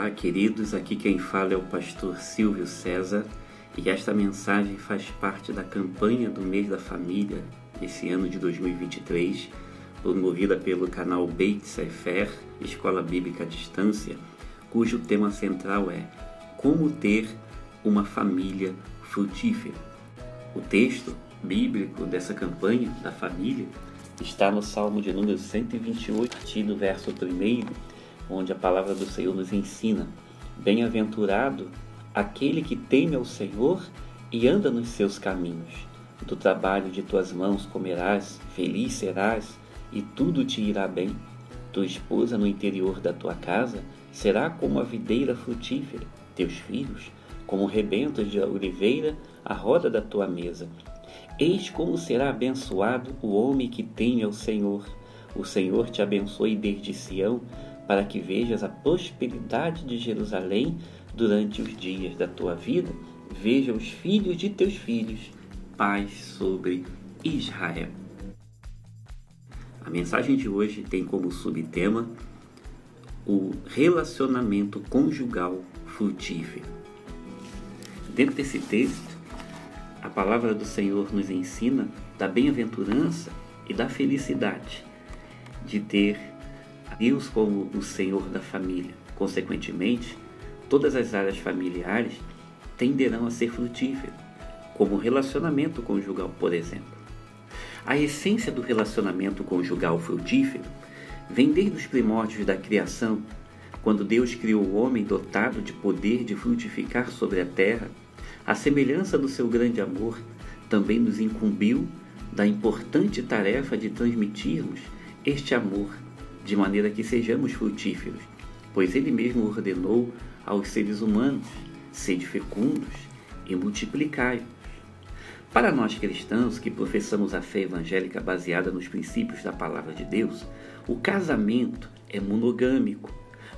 Olá, queridos. Aqui quem fala é o pastor Silvio César e esta mensagem faz parte da campanha do mês da família esse ano de 2023, promovida pelo canal Beit Sefer, Escola Bíblica à Distância, cujo tema central é Como ter uma família frutífera. O texto bíblico dessa campanha da família está no Salmo de número 128, do verso 1 onde a palavra do Senhor nos ensina: Bem-aventurado aquele que teme ao Senhor e anda nos seus caminhos. Do trabalho de tuas mãos comerás, feliz serás, e tudo te irá bem. Tua esposa no interior da tua casa será como a videira frutífera, teus filhos como rebentos de oliveira à roda da tua mesa. Eis como será abençoado o homem que teme ao Senhor. O Senhor te abençoe desde Sião, para que vejas a prosperidade de Jerusalém durante os dias da tua vida. Veja os filhos de teus filhos, paz sobre Israel. A mensagem de hoje tem como subtema o relacionamento conjugal frutífero. Dentro desse texto, a palavra do Senhor nos ensina da bem-aventurança e da felicidade de ter Deus como o Senhor da família. Consequentemente, todas as áreas familiares tenderão a ser frutíferas, como o relacionamento conjugal, por exemplo. A essência do relacionamento conjugal frutífero vem desde os primórdios da criação, quando Deus criou o homem dotado de poder de frutificar sobre a terra, a semelhança do seu grande amor também nos incumbiu da importante tarefa de transmitirmos este amor de maneira que sejamos frutíferos, pois Ele mesmo ordenou aos seres humanos: sede fecundos e multiplicai. Para nós cristãos que professamos a fé evangélica baseada nos princípios da palavra de Deus, o casamento é monogâmico,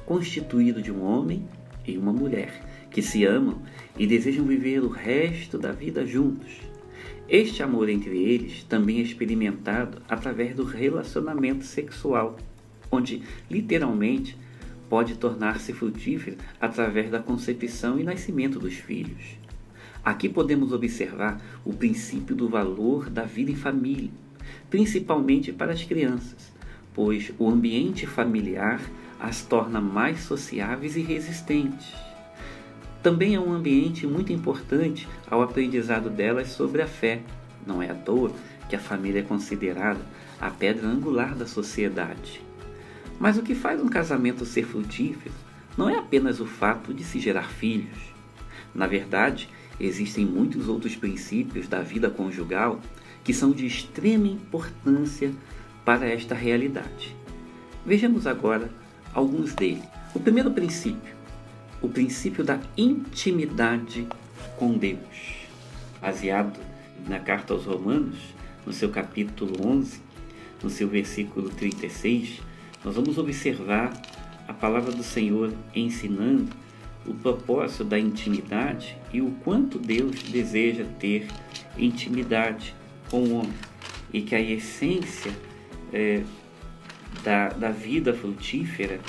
constituído de um homem e uma mulher que se amam e desejam viver o resto da vida juntos. Este amor entre eles também é experimentado através do relacionamento sexual onde literalmente pode tornar-se frutífera através da concepção e nascimento dos filhos. Aqui podemos observar o princípio do valor da vida em família, principalmente para as crianças, pois o ambiente familiar as torna mais sociáveis e resistentes. Também é um ambiente muito importante ao aprendizado delas sobre a fé. Não é à toa que a família é considerada a pedra angular da sociedade. Mas o que faz um casamento ser frutífero não é apenas o fato de se gerar filhos. Na verdade, existem muitos outros princípios da vida conjugal que são de extrema importância para esta realidade. Vejamos agora alguns deles. O primeiro princípio, o princípio da intimidade com Deus, baseado na carta aos Romanos, no seu capítulo 11, no seu versículo 36, nós vamos observar a palavra do Senhor ensinando o propósito da intimidade e o quanto Deus deseja ter intimidade com o homem e que a essência é, da, da vida frutífera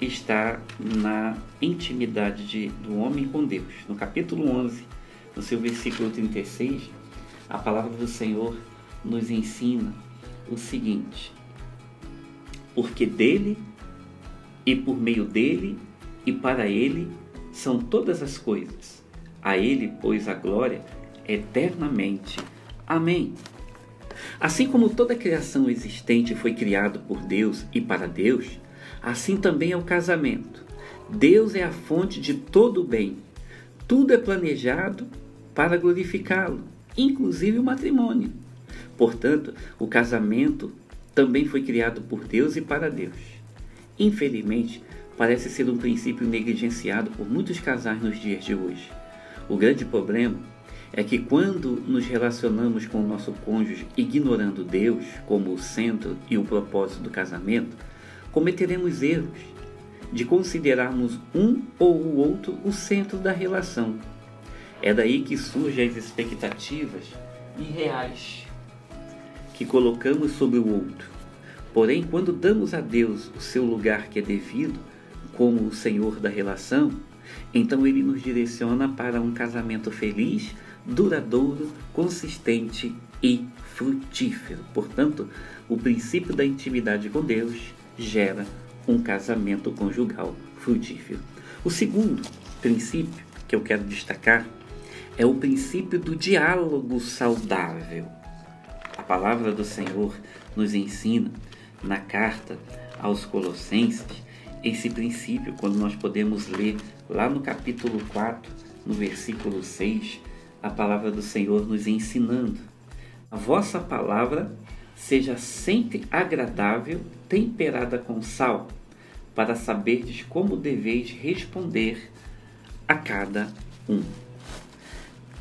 está na intimidade de, do homem com Deus. No capítulo 11, no seu versículo 36, a palavra do Senhor nos ensina o seguinte: porque dele e por meio dele e para ele são todas as coisas. A ele, pois, a glória eternamente. Amém. Assim como toda a criação existente foi criada por Deus e para Deus, assim também é o casamento. Deus é a fonte de todo o bem. Tudo é planejado para glorificá-lo, inclusive o matrimônio. Portanto, o casamento também foi criado por Deus e para Deus. Infelizmente, parece ser um princípio negligenciado por muitos casais nos dias de hoje. O grande problema é que quando nos relacionamos com o nosso cônjuge ignorando Deus como o centro e o propósito do casamento, cometeremos erros de considerarmos um ou o outro o centro da relação. É daí que surgem as expectativas irreais que colocamos sobre o outro. Porém, quando damos a Deus o seu lugar que é devido, como o Senhor da relação, então ele nos direciona para um casamento feliz, duradouro, consistente e frutífero. Portanto, o princípio da intimidade com Deus gera um casamento conjugal frutífero. O segundo princípio que eu quero destacar é o princípio do diálogo saudável. Palavra do Senhor nos ensina na carta aos Colossenses esse princípio, quando nós podemos ler lá no capítulo 4, no versículo 6, a palavra do Senhor nos ensinando: A vossa palavra seja sempre agradável, temperada com sal, para saberdes como deveis responder a cada um.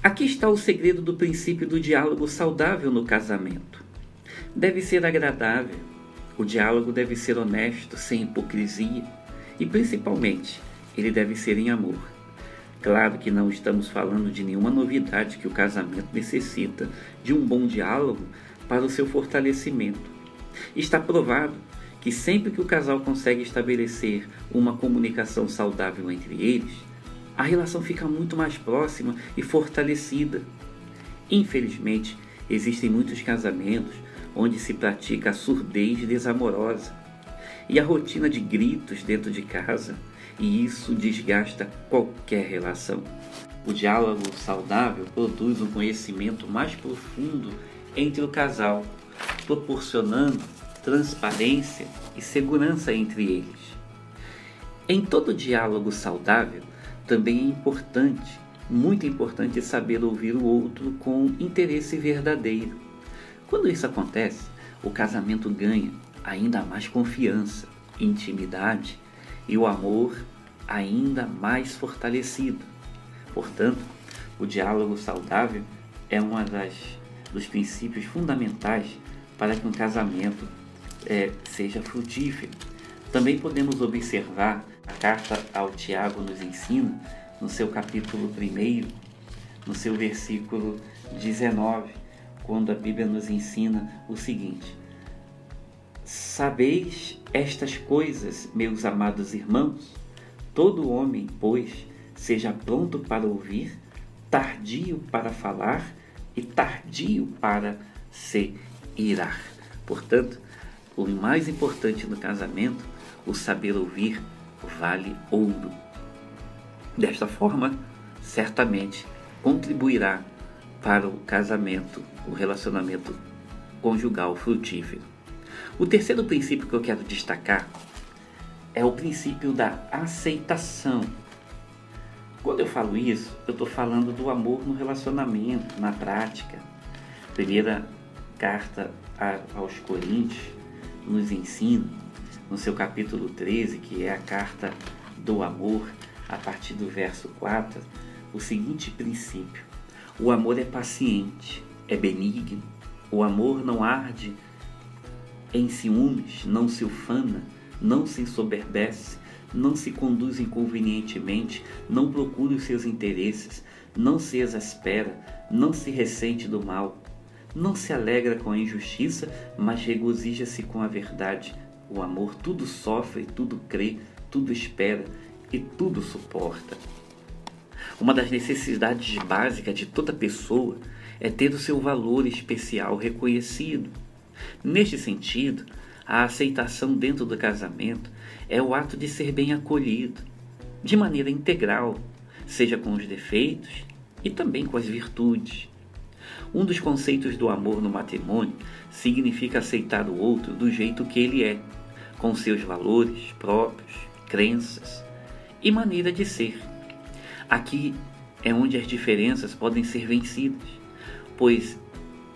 Aqui está o segredo do princípio do diálogo saudável no casamento. Deve ser agradável, o diálogo deve ser honesto, sem hipocrisia e, principalmente, ele deve ser em amor. Claro que não estamos falando de nenhuma novidade que o casamento necessita de um bom diálogo para o seu fortalecimento. Está provado que sempre que o casal consegue estabelecer uma comunicação saudável entre eles, a relação fica muito mais próxima e fortalecida. Infelizmente, existem muitos casamentos onde se pratica a surdez desamorosa e a rotina de gritos dentro de casa, e isso desgasta qualquer relação. O diálogo saudável produz um conhecimento mais profundo entre o casal, proporcionando transparência e segurança entre eles. Em todo diálogo saudável, também é importante, muito importante, saber ouvir o outro com interesse verdadeiro. Quando isso acontece, o casamento ganha ainda mais confiança, intimidade e o amor ainda mais fortalecido. Portanto, o diálogo saudável é um dos princípios fundamentais para que um casamento é, seja frutífero. Também podemos observar a carta ao Tiago nos ensina, no seu capítulo 1, no seu versículo 19, quando a Bíblia nos ensina o seguinte: Sabeis estas coisas, meus amados irmãos? Todo homem, pois, seja pronto para ouvir, tardio para falar e tardio para se irar. Portanto, o mais importante no casamento, o saber ouvir, vale ouro. Desta forma, certamente contribuirá para o casamento, o relacionamento conjugal frutífero. O terceiro princípio que eu quero destacar é o princípio da aceitação. Quando eu falo isso, eu estou falando do amor no relacionamento, na prática. Primeira carta aos Coríntios nos ensina no seu capítulo 13, que é a carta do amor, a partir do verso 4, o seguinte princípio: o amor é paciente, é benigno, o amor não arde em ciúmes, não se ufana, não se ensoberbece, não se conduz inconvenientemente, não procura os seus interesses, não se exaspera, não se ressente do mal, não se alegra com a injustiça, mas regozija-se com a verdade. O amor tudo sofre, tudo crê, tudo espera e tudo suporta. Uma das necessidades básicas de toda pessoa é ter o seu valor especial reconhecido. Neste sentido, a aceitação dentro do casamento é o ato de ser bem acolhido, de maneira integral, seja com os defeitos e também com as virtudes. Um dos conceitos do amor no matrimônio significa aceitar o outro do jeito que ele é, com seus valores próprios, crenças e maneira de ser. Aqui é onde as diferenças podem ser vencidas, pois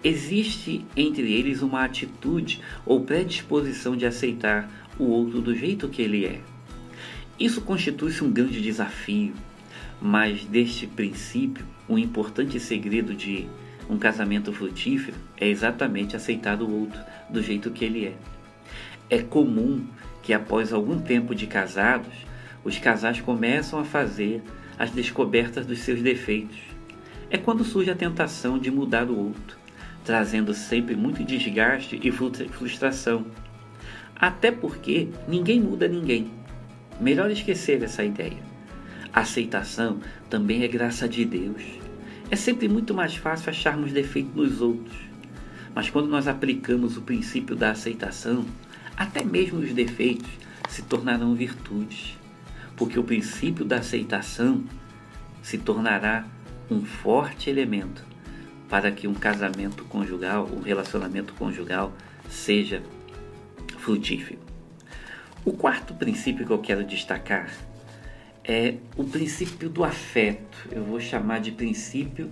existe entre eles uma atitude ou predisposição de aceitar o outro do jeito que ele é. Isso constitui-se um grande desafio, mas deste princípio, um importante segredo de um casamento frutífero é exatamente aceitar o outro do jeito que ele é. É comum que após algum tempo de casados, os casais começam a fazer as descobertas dos seus defeitos. É quando surge a tentação de mudar o outro, trazendo sempre muito desgaste e frustração. Até porque ninguém muda ninguém. Melhor esquecer essa ideia. A aceitação também é graça de Deus. É sempre muito mais fácil acharmos defeito nos outros. Mas quando nós aplicamos o princípio da aceitação, até mesmo os defeitos se tornarão virtudes. Porque o princípio da aceitação se tornará um forte elemento para que um casamento conjugal, um relacionamento conjugal seja frutífero. O quarto princípio que eu quero destacar é o princípio do afeto. Eu vou chamar de princípio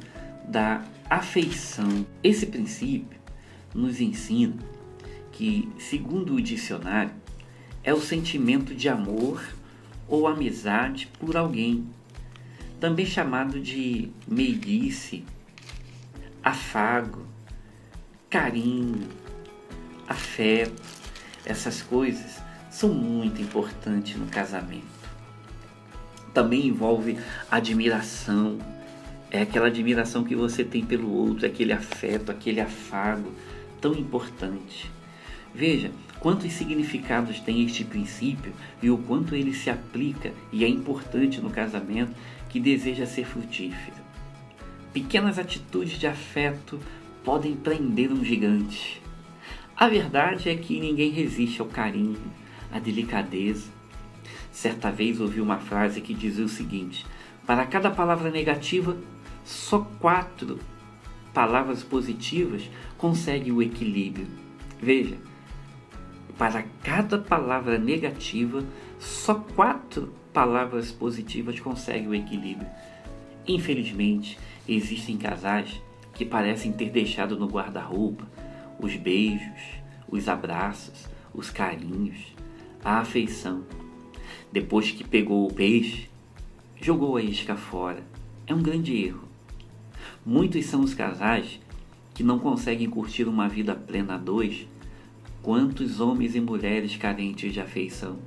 da afeição. Esse princípio nos ensina que, segundo o dicionário, é o sentimento de amor ou amizade por alguém, também chamado de meiguice, afago, carinho, afeto. Essas coisas são muito importantes no casamento. Também envolve admiração, é aquela admiração que você tem pelo outro, aquele afeto, aquele afago tão importante. Veja quantos significados tem este princípio e o quanto ele se aplica e é importante no casamento que deseja ser frutífero. Pequenas atitudes de afeto podem prender um gigante. A verdade é que ninguém resiste ao carinho, à delicadeza. Certa vez ouvi uma frase que dizia o seguinte: para cada palavra negativa, só quatro palavras positivas conseguem o equilíbrio. Veja, para cada palavra negativa, só quatro palavras positivas conseguem o equilíbrio. Infelizmente, existem casais que parecem ter deixado no guarda-roupa os beijos, os abraços, os carinhos, a afeição. Depois que pegou o peixe, jogou a isca fora. É um grande erro. Muitos são os casais que não conseguem curtir uma vida plena a dois. Quantos homens e mulheres carentes de afeição?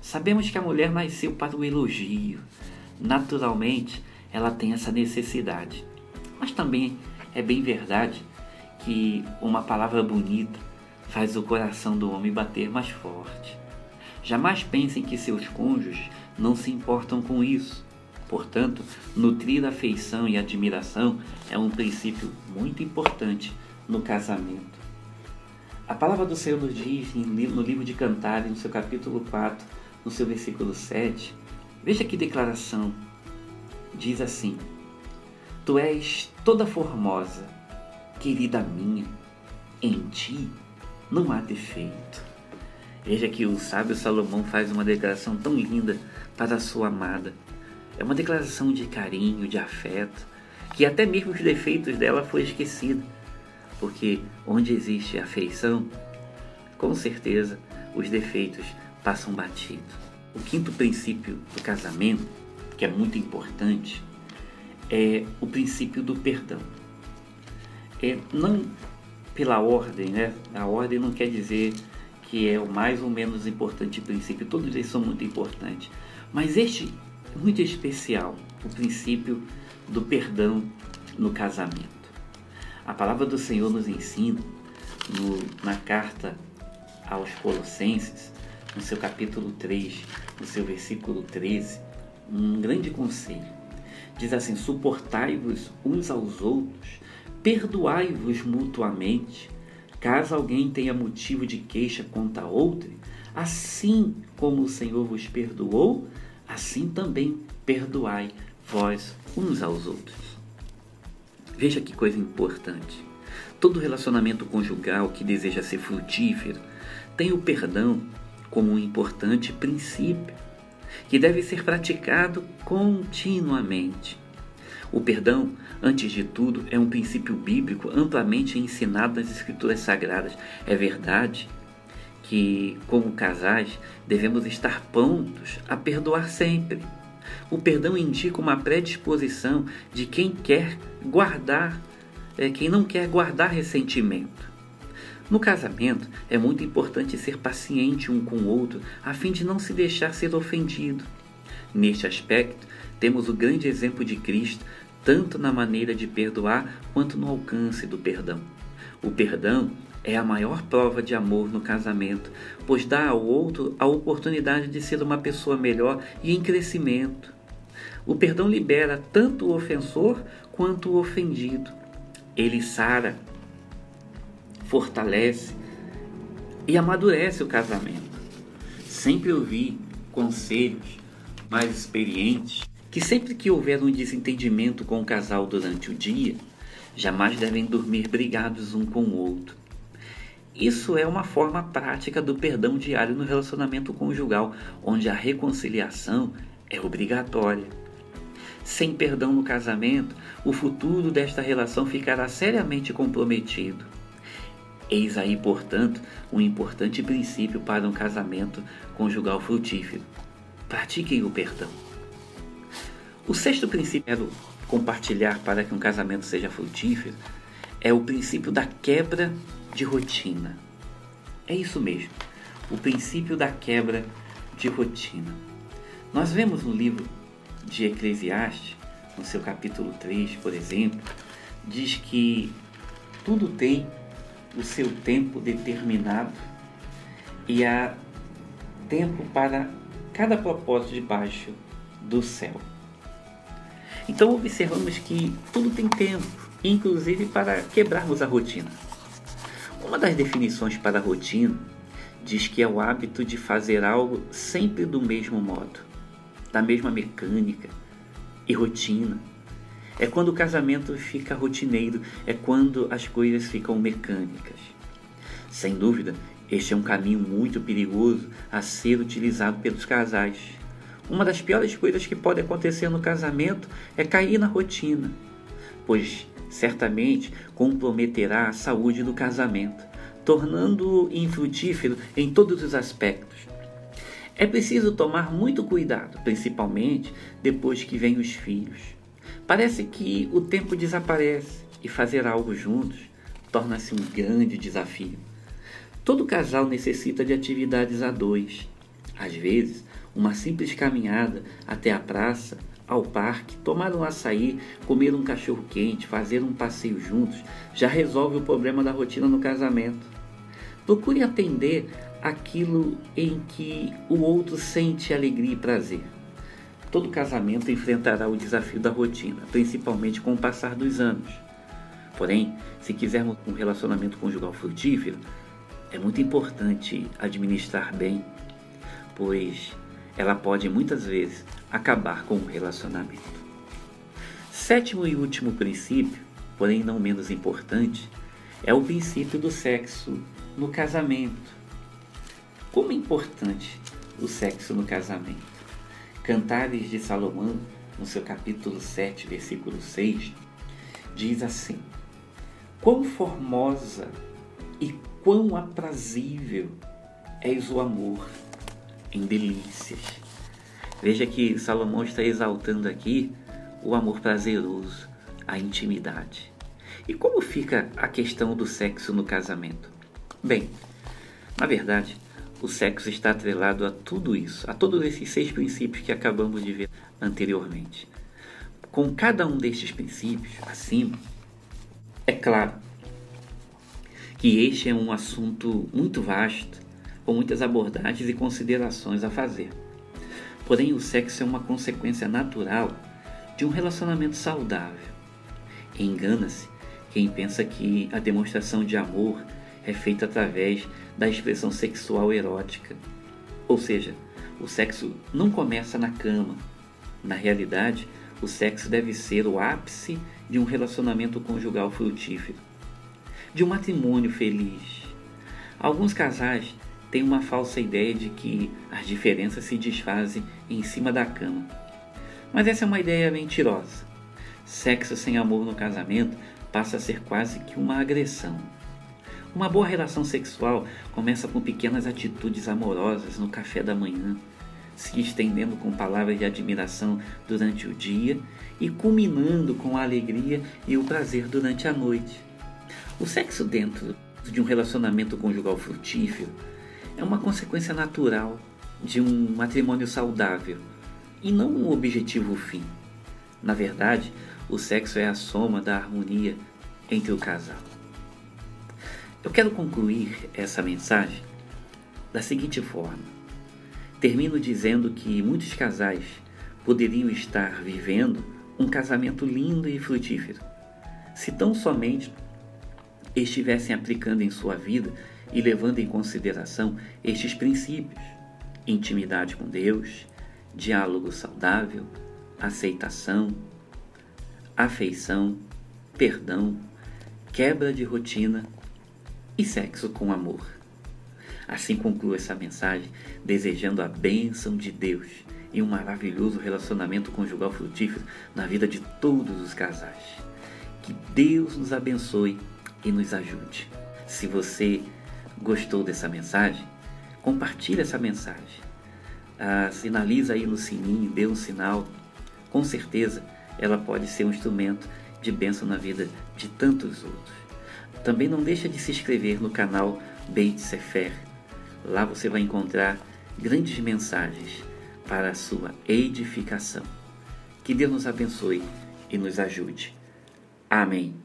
Sabemos que a mulher nasceu para o elogio. Naturalmente, ela tem essa necessidade. Mas também é bem verdade que uma palavra bonita faz o coração do homem bater mais forte. Jamais pensem que seus cônjuges não se importam com isso. Portanto, nutrir afeição e admiração é um princípio muito importante no casamento. A palavra do Senhor nos diz no livro de Cantares, no seu capítulo 4, no seu versículo 7, veja que declaração diz assim: Tu és toda formosa, querida minha, em ti não há defeito. Veja que o sábio Salomão faz uma declaração tão linda para a sua amada. É uma declaração de carinho, de afeto, que até mesmo os defeitos dela foi esquecida. Porque onde existe afeição, com certeza os defeitos passam batido. O quinto princípio do casamento que é muito importante, é o princípio do perdão. É, não pela ordem, né? A ordem não quer dizer que é o mais ou menos importante princípio, todos eles são muito importantes. Mas este é muito especial, o princípio do perdão no casamento. A palavra do Senhor nos ensina no, na carta aos Colossenses, no seu capítulo 3, no seu versículo 13, um grande conselho. Diz assim: suportai-vos uns aos outros, perdoai-vos mutuamente, caso alguém tenha motivo de queixa contra outro, assim como o Senhor vos perdoou, assim também perdoai vós uns aos outros. Veja que coisa importante. Todo relacionamento conjugal que deseja ser frutífero tem o perdão como um importante princípio que deve ser praticado continuamente. O perdão, antes de tudo, é um princípio bíblico amplamente ensinado nas Escrituras Sagradas. É verdade que, como casais, devemos estar prontos a perdoar sempre. O perdão indica uma predisposição de quem quer guardar, é, quem não quer guardar ressentimento. No casamento, é muito importante ser paciente um com o outro a fim de não se deixar ser ofendido. Neste aspecto, temos o grande exemplo de Cristo, tanto na maneira de perdoar quanto no alcance do perdão. O perdão é a maior prova de amor no casamento, pois dá ao outro a oportunidade de ser uma pessoa melhor e em crescimento. O perdão libera tanto o ofensor quanto o ofendido. Ele sara, fortalece e amadurece o casamento. Sempre ouvi conselhos mais experientes que sempre que houver um desentendimento com o casal durante o dia, jamais devem dormir brigados um com o outro. Isso é uma forma prática do perdão diário no relacionamento conjugal, onde a reconciliação é obrigatória. Sem perdão no casamento, o futuro desta relação ficará seriamente comprometido. Eis aí, portanto, um importante princípio para um casamento conjugal frutífero. Pratiquem o perdão. O sexto princípio é compartilhar para que um casamento seja frutífero é o princípio da quebra de rotina. É isso mesmo, o princípio da quebra de rotina. Nós vemos no livro de Eclesiastes, no seu capítulo 3, por exemplo, diz que tudo tem o seu tempo determinado e há tempo para cada propósito debaixo do céu. Então observamos que tudo tem tempo, inclusive para quebrarmos a rotina. Uma das definições para rotina diz que é o hábito de fazer algo sempre do mesmo modo, da mesma mecânica e rotina. É quando o casamento fica rotineiro, é quando as coisas ficam mecânicas. Sem dúvida, este é um caminho muito perigoso a ser utilizado pelos casais. Uma das piores coisas que pode acontecer no casamento é cair na rotina, pois certamente comprometerá a saúde do casamento, tornando-o infrutífero em todos os aspectos. É preciso tomar muito cuidado, principalmente depois que vêm os filhos. Parece que o tempo desaparece e fazer algo juntos torna-se um grande desafio. Todo casal necessita de atividades a dois. Às vezes, uma simples caminhada até a praça ao parque, tomar um açaí, comer um cachorro quente, fazer um passeio juntos, já resolve o problema da rotina no casamento. Procure atender aquilo em que o outro sente alegria e prazer. Todo casamento enfrentará o desafio da rotina, principalmente com o passar dos anos. Porém, se quisermos um relacionamento conjugal frutífero, é muito importante administrar bem, pois ela pode muitas vezes acabar com o relacionamento. Sétimo e último princípio, porém não menos importante, é o princípio do sexo no casamento. Como é importante o sexo no casamento? Cantares de Salomão, no seu capítulo 7, versículo 6, diz assim: Quão formosa e quão aprazível és o amor em delícias. Veja que Salomão está exaltando aqui o amor prazeroso, a intimidade. E como fica a questão do sexo no casamento? Bem, na verdade, o sexo está atrelado a tudo isso, a todos esses seis princípios que acabamos de ver anteriormente. Com cada um destes princípios acima, é claro que este é um assunto muito vasto com muitas abordagens e considerações a fazer. Porém, o sexo é uma consequência natural de um relacionamento saudável. Engana-se quem pensa que a demonstração de amor é feita através da expressão sexual erótica. Ou seja, o sexo não começa na cama. Na realidade, o sexo deve ser o ápice de um relacionamento conjugal frutífero, de um matrimônio feliz. Alguns casais tem uma falsa ideia de que as diferenças se desfazem em cima da cama. Mas essa é uma ideia mentirosa. Sexo sem amor no casamento passa a ser quase que uma agressão. Uma boa relação sexual começa com pequenas atitudes amorosas no café da manhã, se estendendo com palavras de admiração durante o dia e culminando com a alegria e o prazer durante a noite. O sexo dentro de um relacionamento conjugal frutífero é uma consequência natural de um matrimônio saudável e não um objetivo fim. Na verdade, o sexo é a soma da harmonia entre o casal. Eu quero concluir essa mensagem da seguinte forma. Termino dizendo que muitos casais poderiam estar vivendo um casamento lindo e frutífero se tão somente estivessem aplicando em sua vida e levando em consideração estes princípios: intimidade com Deus, diálogo saudável, aceitação, afeição, perdão, quebra de rotina e sexo com amor. Assim concluo essa mensagem desejando a bênção de Deus e um maravilhoso relacionamento conjugal frutífero na vida de todos os casais. Que Deus nos abençoe e nos ajude. Se você gostou dessa mensagem, compartilhe essa mensagem. Ah, sinaliza aí no sininho, dê um sinal. Com certeza ela pode ser um instrumento de bênção na vida de tantos outros. Também não deixa de se inscrever no canal Beit Sefer. Lá você vai encontrar grandes mensagens para a sua edificação. Que Deus nos abençoe e nos ajude. Amém.